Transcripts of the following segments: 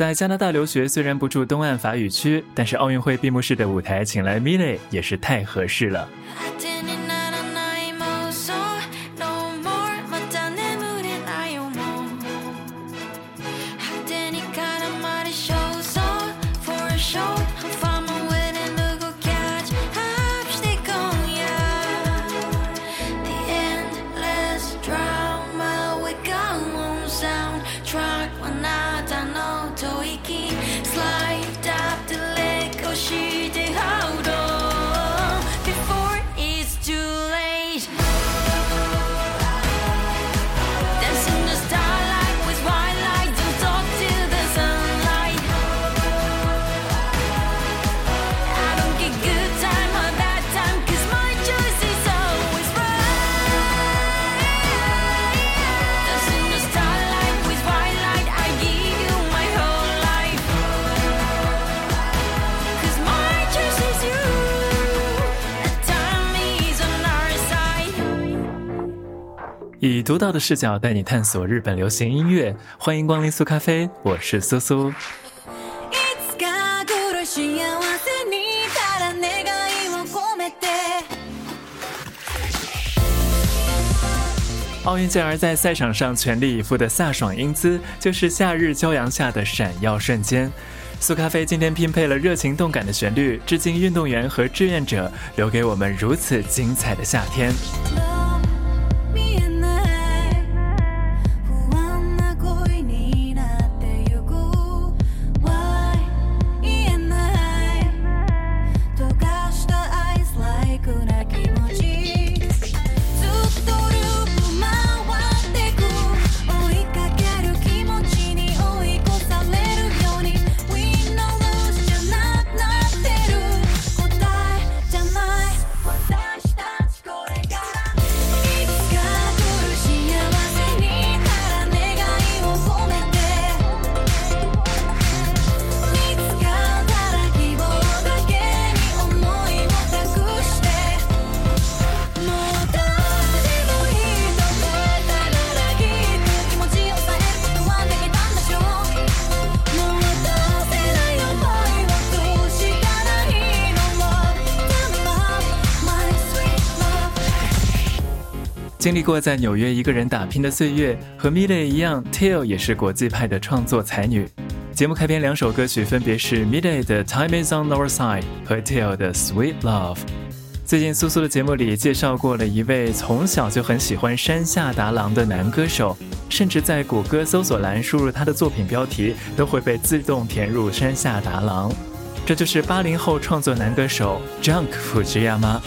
在加拿大留学虽然不住东岸法语区，但是奥运会闭幕式的舞台请来 Miley 也是太合适了。以独到的视角带你探索日本流行音乐，欢迎光临苏咖啡，我是苏苏。奥运健儿在赛场上全力以赴的飒爽英姿，就是夏日骄阳下的闪耀瞬间。苏咖啡今天拼配了热情动感的旋律，致敬运动员和志愿者，留给我们如此精彩的夏天。经历过在纽约一个人打拼的岁月，和 Miley 一样，Tail 也是国际派的创作才女。节目开篇两首歌曲分别是 Miley 的《Time Is On Our Side》和 Tail 的《Sweet Love》。最近苏苏的节目里介绍过了一位从小就很喜欢山下达郎的男歌手，甚至在谷歌搜索栏输入他的作品标题，都会被自动填入山下达郎。这就是八零后创作男歌手 Junk Fujiyama。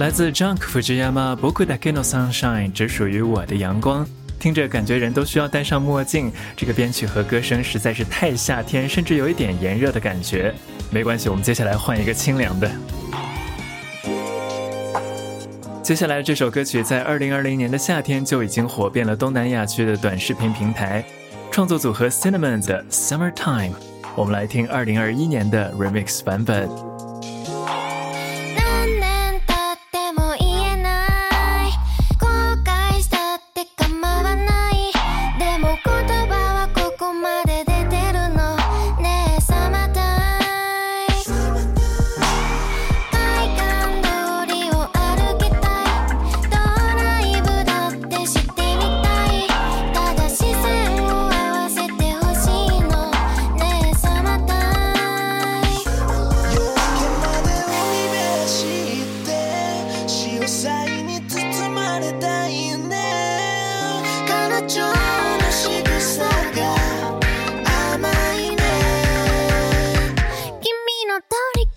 来自 Junk Fujiyama Boku Dake no Sunshine，只属于我的阳光。听着，感觉人都需要戴上墨镜。这个编曲和歌声实在是太夏天，甚至有一点炎热的感觉。没关系，我们接下来换一个清凉的。接下来这首歌曲在二零二零年的夏天就已经火遍了东南亚区的短视频平台。创作组合 Cinnamon 的 Summertime，我们来听二零二一年的 Remix 版本。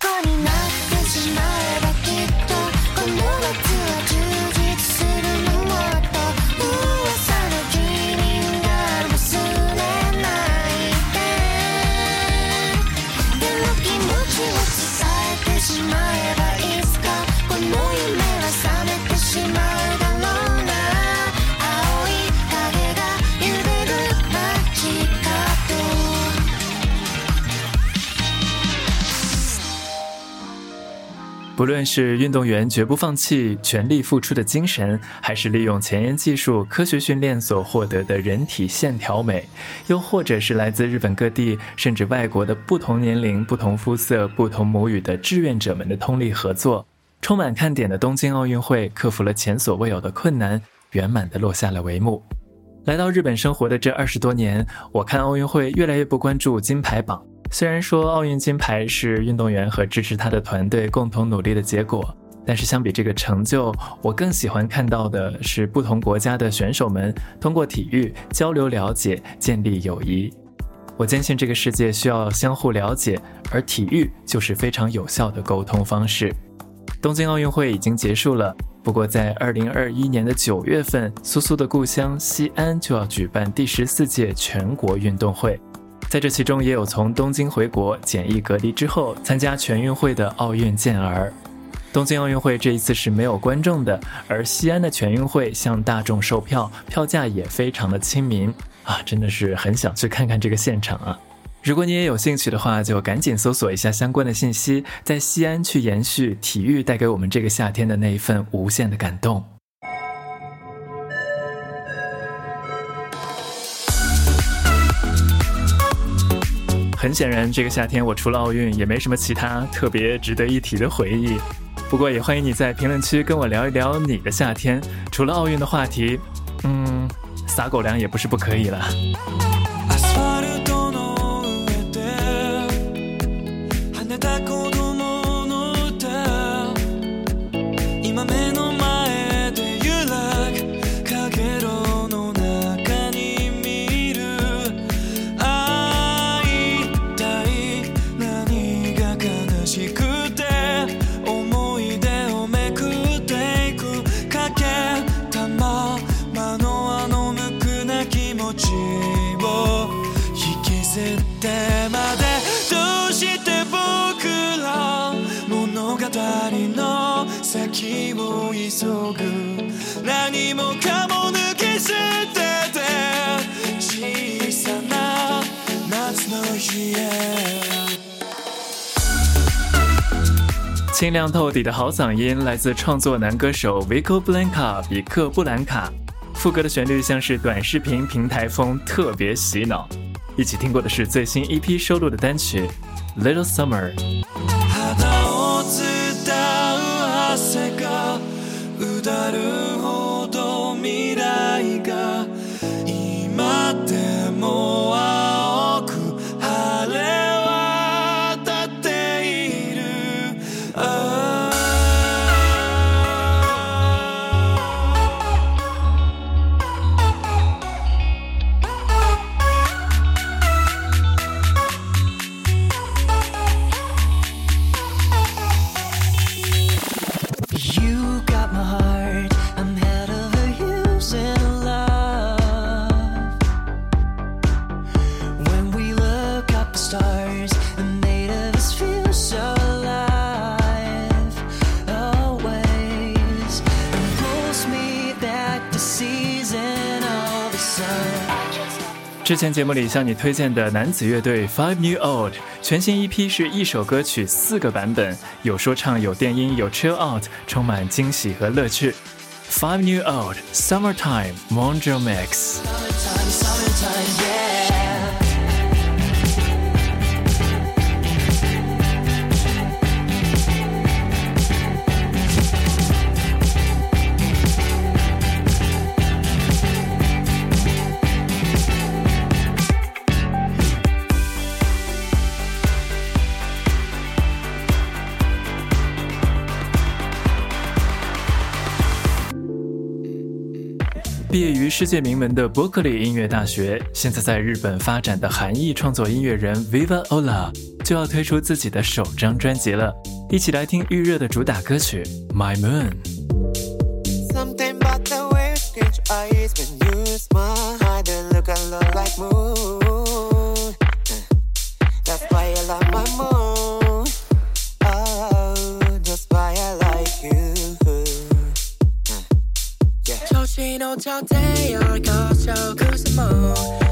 虜になる不论是运动员绝不放弃、全力付出的精神，还是利用前沿技术、科学训练所获得的人体线条美，又或者是来自日本各地甚至外国的不同年龄、不同肤色、不同母语的志愿者们的通力合作，充满看点的东京奥运会克服了前所未有的困难，圆满地落下了帷幕。来到日本生活的这二十多年，我看奥运会越来越不关注金牌榜。虽然说奥运金牌是运动员和支持他的团队共同努力的结果，但是相比这个成就，我更喜欢看到的是不同国家的选手们通过体育交流了解，建立友谊。我坚信这个世界需要相互了解，而体育就是非常有效的沟通方式。东京奥运会已经结束了，不过在二零二一年的九月份，苏苏的故乡西安就要举办第十四届全国运动会。在这其中，也有从东京回国检疫隔离之后参加全运会的奥运健儿。东京奥运会这一次是没有观众的，而西安的全运会向大众售票，票价也非常的亲民啊，真的是很想去看看这个现场啊！如果你也有兴趣的话，就赶紧搜索一下相关的信息，在西安去延续体育带给我们这个夏天的那一份无限的感动。很显然，这个夏天我除了奥运也没什么其他特别值得一提的回忆。不过也欢迎你在评论区跟我聊一聊你的夏天。除了奥运的话题，嗯，撒狗粮也不是不可以了。清亮透底的好嗓音来自创作男歌手 Vico Blanca 比克布兰卡，副歌的旋律像是短视频平台风，特别洗脑。一起听过的是最新 EP 收录的单曲《Little Summer》。之前节目里向你推荐的男子乐队 Five New Old 全新一批是一首歌曲四个版本，有说唱，有电音，有 Chill Out，充满惊喜和乐趣。Five New Old Summertime Mojo Mix。世界名门的伯克利音乐大学，现在在日本发展的韩裔创作音乐人 Viva Ola 就要推出自己的首张专辑了，一起来听预热的主打歌曲《My Moon》。열 거쳐 그 스모 시커리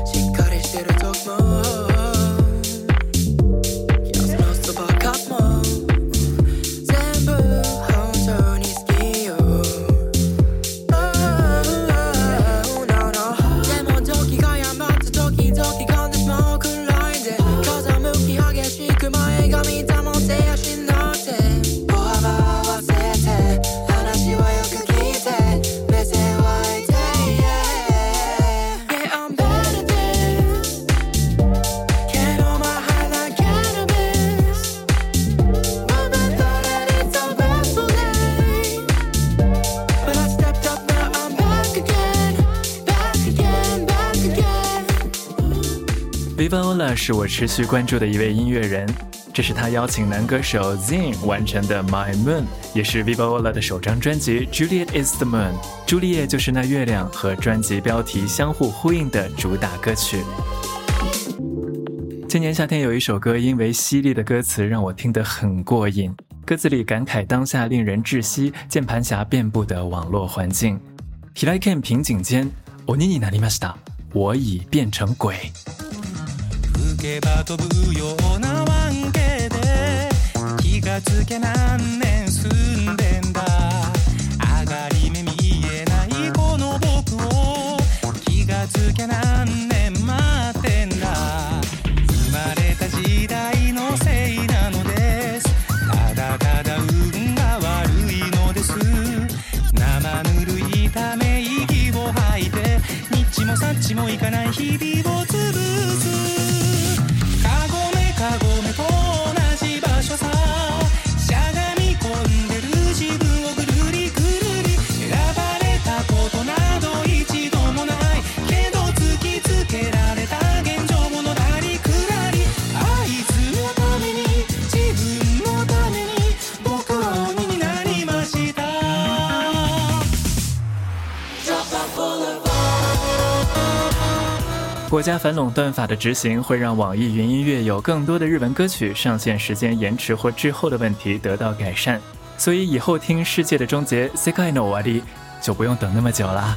是我持续关注的一位音乐人，这是他邀请男歌手 Zin 完成的《My Moon》，也是 Vivola 的首张专辑《Juliet Is the Moon》，朱丽叶就是那月亮和专辑标题相互呼应的主打歌曲。今年夏天有一首歌，因为犀利的歌词让我听得很过瘾，歌词里感慨当下令人窒息、键盘侠遍布的网络环境。Hilaken 瓶颈间，我妮妮哪里玛西达，我已变成鬼。吹けば飛ぶような湾形で気がつけ何年住んでんだ。上がり目見えないこの僕を気がつけ何年待ってんだ。生まれた時代のせいなのです。ただただ運が悪いのです。生ぬるいため息を吐いてニッチもサッチもいかない日々を国家反垄断法的执行会让网易云音乐有更多的日文歌曲上线时间延迟或滞后的问题得到改善，所以以后听《世界的终结》（Sekai no Wari） 就不用等那么久了。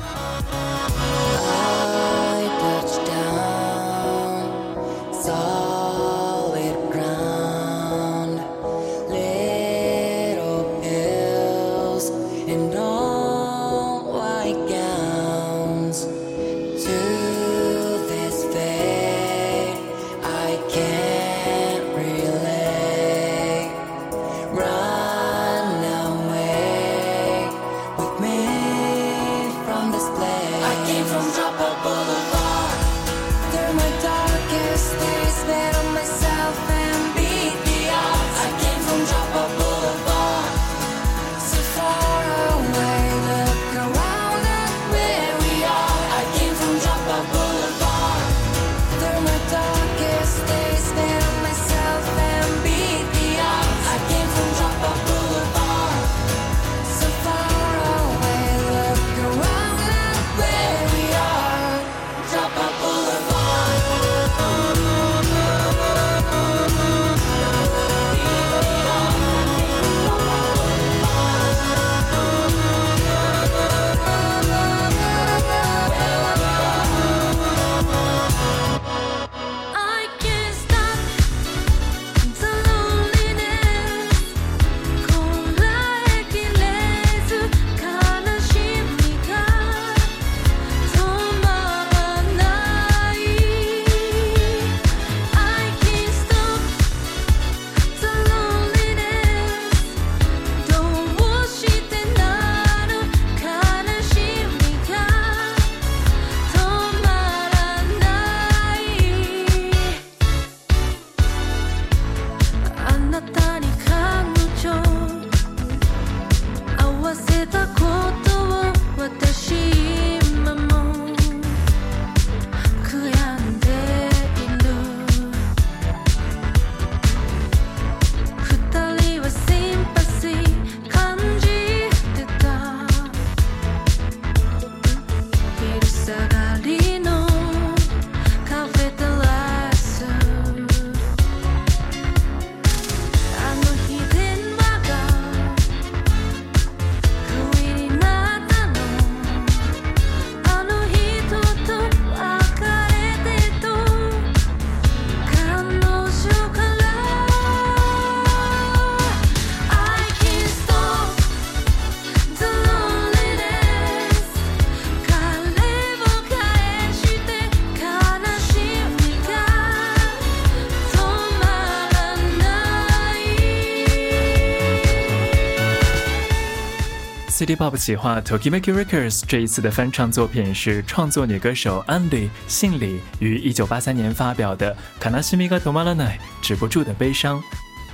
City Pop 企划 Tokimeki Records 这一次的翻唱作品是创作女歌手 Andy 信里于1983年发表的《Kanashimiga Tomaranai》止不住的悲伤。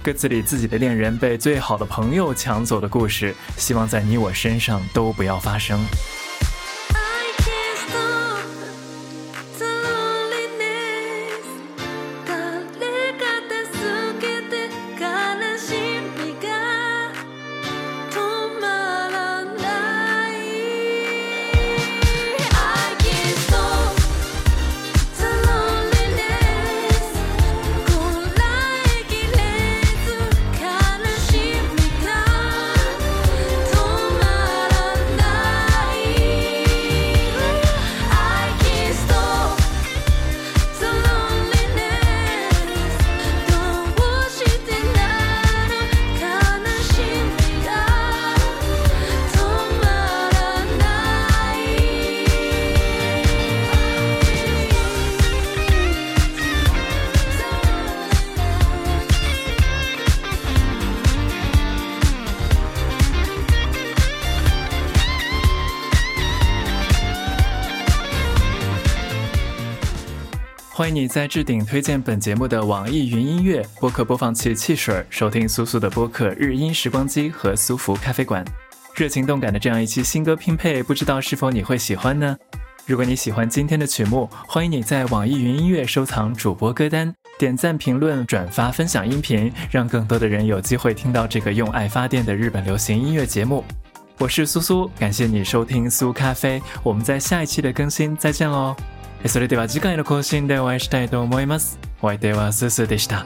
歌词里自己的恋人被最好的朋友抢走的故事，希望在你我身上都不要发生。欢迎你在置顶推荐本节目的网易云音乐播客播放器汽水收听苏苏的播客日音时光机和苏福咖啡馆。热情动感的这样一期新歌拼配，不知道是否你会喜欢呢？如果你喜欢今天的曲目，欢迎你在网易云音乐收藏主播歌单，点赞、评论、转发、分享音频，让更多的人有机会听到这个用爱发电的日本流行音乐节目。我是苏苏，感谢你收听苏咖啡，我们在下一期的更新再见喽。それでは次回の更新でお会いしたいと思います。お相手はスースーでした。